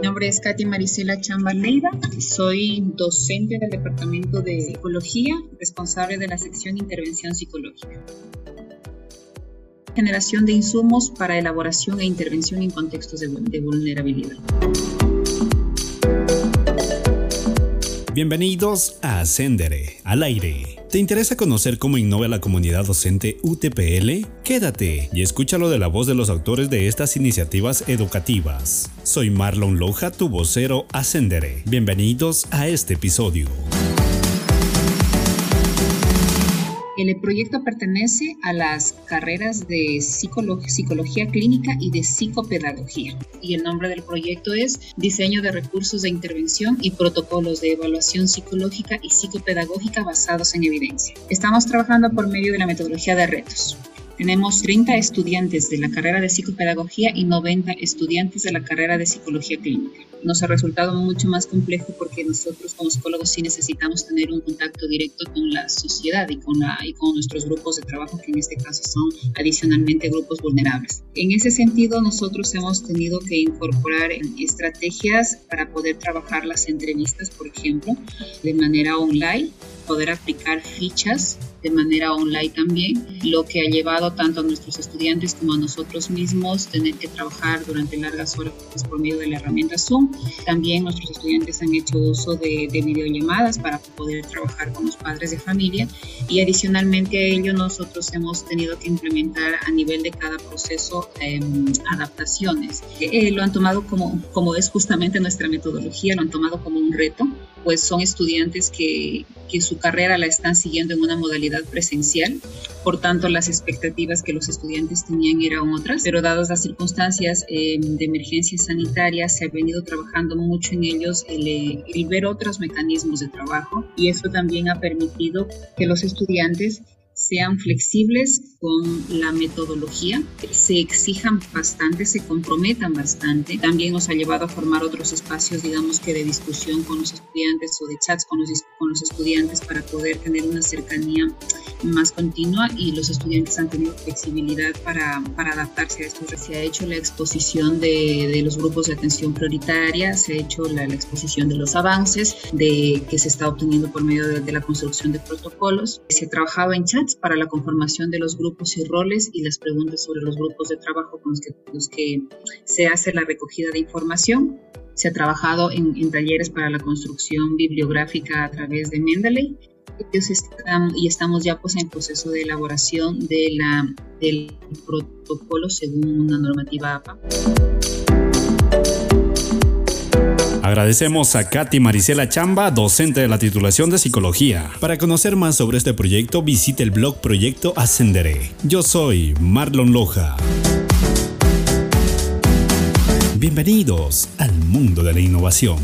Mi nombre es Katy Marisela Chamba Leiva, soy docente del Departamento de Psicología, responsable de la sección Intervención Psicológica. Generación de insumos para elaboración e intervención en contextos de, de vulnerabilidad. Bienvenidos a Ascendere, al aire. ¿Te interesa conocer cómo innova la comunidad docente UTPL? Quédate y escúchalo de la voz de los autores de estas iniciativas educativas. Soy Marlon Loja, tu vocero Ascendere. Bienvenidos a este episodio. El proyecto pertenece a las carreras de psicología clínica y de psicopedagogía. Y el nombre del proyecto es Diseño de recursos de intervención y protocolos de evaluación psicológica y psicopedagógica basados en evidencia. Estamos trabajando por medio de la metodología de retos. Tenemos 30 estudiantes de la carrera de psicopedagogía y 90 estudiantes de la carrera de psicología clínica. Nos ha resultado mucho más complejo porque nosotros como psicólogos sí necesitamos tener un contacto directo con la sociedad y con, la, y con nuestros grupos de trabajo, que en este caso son adicionalmente grupos vulnerables. En ese sentido, nosotros hemos tenido que incorporar estrategias para poder trabajar las entrevistas, por ejemplo, de manera online poder aplicar fichas de manera online también, lo que ha llevado tanto a nuestros estudiantes como a nosotros mismos tener que trabajar durante largas horas por medio de la herramienta Zoom. También nuestros estudiantes han hecho uso de, videollamadas para poder trabajar con los padres de familia y adicionalmente a ello nosotros hemos tenido que implementar a nivel de cada proceso em, adaptaciones. Eh, lo han tomado como, como es justamente nuestra metodología, lo han tomado como un reto pues son estudiantes que, que, su carrera la están siguiendo en una modalidad presencial, por tanto las expectativas que los estudiantes tenían eran otras, pero dadas las circunstancias eh, de emergencia sanitaria se ha venido trabajando mucho en ellos el, el ver otros mecanismos de trabajo y eso también ha permitido que los estudiantes sean flexibles con la metodología, se exijan bastante, se comprometan bastante. También nos ha llevado a formar otros espacios, digamos que de discusión con los estudiantes o de chats con los, con los estudiantes para poder tener una cercanía más continua y los estudiantes han tenido flexibilidad para, para adaptarse a esto. Se ha hecho la exposición de, de, los grupos de atención prioritaria, se ha hecho la, la, exposición de los avances de, que se está obteniendo por medio de, de la construcción de protocolos. Se trabajaba en para la conformación de los grupos y roles y las preguntas sobre los grupos de trabajo con los que, los que se hace la recogida de información. Se ha trabajado en, en talleres para la construcción bibliográfica a través de Mendeley y estamos ya pues en proceso de elaboración de la, del protocolo según una normativa APA. Agradecemos a Katy Marisela Chamba, docente de la titulación de Psicología. Para conocer más sobre este proyecto, visite el blog Proyecto Ascenderé. Yo soy Marlon Loja. Bienvenidos al mundo de la innovación.